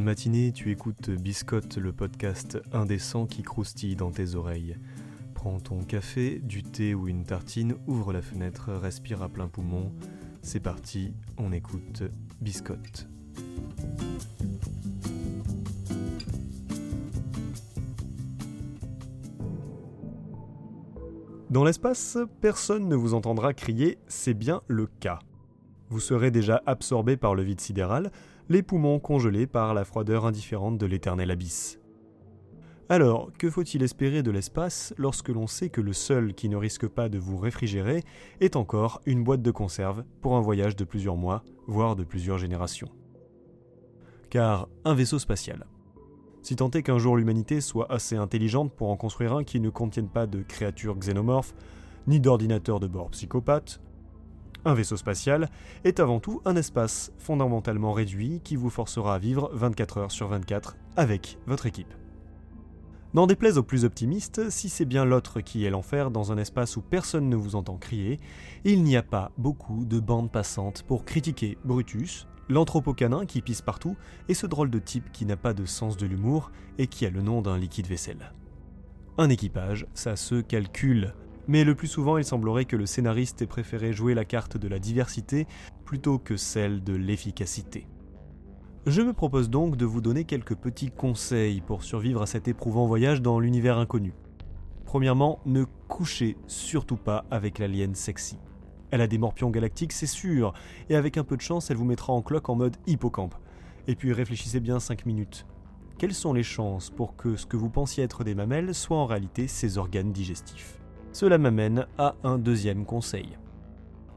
Matinée, tu écoutes Biscotte, le podcast indécent qui croustille dans tes oreilles. Prends ton café, du thé ou une tartine, ouvre la fenêtre, respire à plein poumon. C'est parti, on écoute Biscotte. Dans l'espace, personne ne vous entendra crier, c'est bien le cas. Vous serez déjà absorbé par le vide sidéral, les poumons congelés par la froideur indifférente de l'éternel abysse. Alors, que faut-il espérer de l'espace lorsque l'on sait que le seul qui ne risque pas de vous réfrigérer est encore une boîte de conserve pour un voyage de plusieurs mois, voire de plusieurs générations? Car un vaisseau spatial, si tant est qu'un jour l'humanité soit assez intelligente pour en construire un qui ne contienne pas de créatures xénomorphes, ni d'ordinateurs de bord psychopathes, un vaisseau spatial est avant tout un espace fondamentalement réduit qui vous forcera à vivre 24 heures sur 24 avec votre équipe. N'en déplaise aux plus optimistes, si c'est bien l'autre qui est l'enfer dans un espace où personne ne vous entend crier, il n'y a pas beaucoup de bandes passantes pour critiquer Brutus, l'anthropocanin qui pisse partout, et ce drôle de type qui n'a pas de sens de l'humour et qui a le nom d'un liquide vaisselle. Un équipage, ça se calcule. Mais le plus souvent, il semblerait que le scénariste ait préféré jouer la carte de la diversité plutôt que celle de l'efficacité. Je me propose donc de vous donner quelques petits conseils pour survivre à cet éprouvant voyage dans l'univers inconnu. Premièrement, ne couchez surtout pas avec l'alien sexy. Elle a des morpions galactiques, c'est sûr, et avec un peu de chance, elle vous mettra en cloque en mode hippocampe. Et puis réfléchissez bien 5 minutes. Quelles sont les chances pour que ce que vous pensiez être des mamelles soit en réalité ses organes digestifs? Cela m'amène à un deuxième conseil.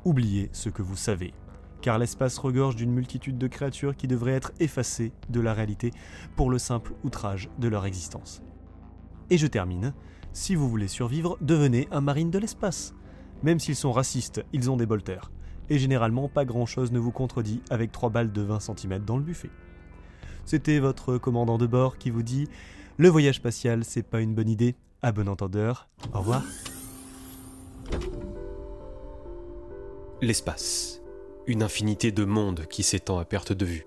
Oubliez ce que vous savez, car l'espace regorge d'une multitude de créatures qui devraient être effacées de la réalité pour le simple outrage de leur existence. Et je termine, si vous voulez survivre, devenez un marine de l'espace. Même s'ils sont racistes, ils ont des bolters. Et généralement, pas grand chose ne vous contredit avec 3 balles de 20 cm dans le buffet. C'était votre commandant de bord qui vous dit Le voyage spatial, c'est pas une bonne idée. À bon entendeur. Au revoir. L'espace. Une infinité de mondes qui s'étend à perte de vue.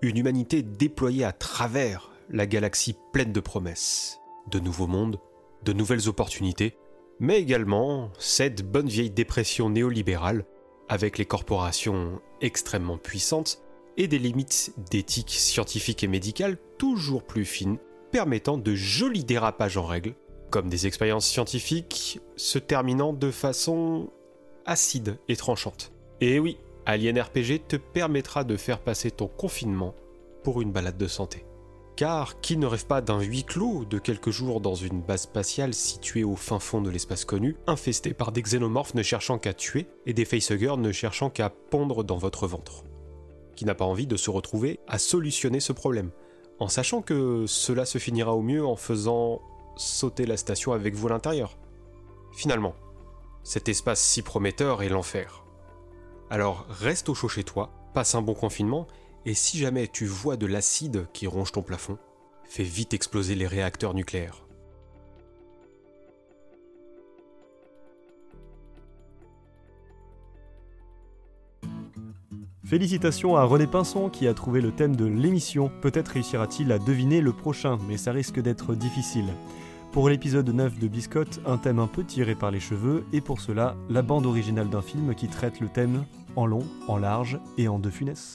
Une humanité déployée à travers la galaxie pleine de promesses. De nouveaux mondes, de nouvelles opportunités, mais également cette bonne vieille dépression néolibérale, avec les corporations extrêmement puissantes et des limites d'éthique scientifique et médicale toujours plus fines, permettant de jolis dérapages en règle, comme des expériences scientifiques se terminant de façon acide et tranchante. Et oui, Alien RPG te permettra de faire passer ton confinement pour une balade de santé. Car qui ne rêve pas d'un huis clos de quelques jours dans une base spatiale située au fin fond de l'espace connu, infestée par des xénomorphes ne cherchant qu'à tuer et des facehuggers ne cherchant qu'à pondre dans votre ventre Qui n'a pas envie de se retrouver à solutionner ce problème, en sachant que cela se finira au mieux en faisant sauter la station avec vous à l'intérieur Finalement, cet espace si prometteur est l'enfer. Alors reste au chaud chez toi, passe un bon confinement et si jamais tu vois de l'acide qui ronge ton plafond, fais vite exploser les réacteurs nucléaires. Félicitations à René Pinson qui a trouvé le thème de l'émission. Peut-être réussira-t-il à deviner le prochain, mais ça risque d'être difficile. Pour l'épisode 9 de Biscotte, un thème un peu tiré par les cheveux, et pour cela, la bande originale d'un film qui traite le thème en long, en large et en deux funesses.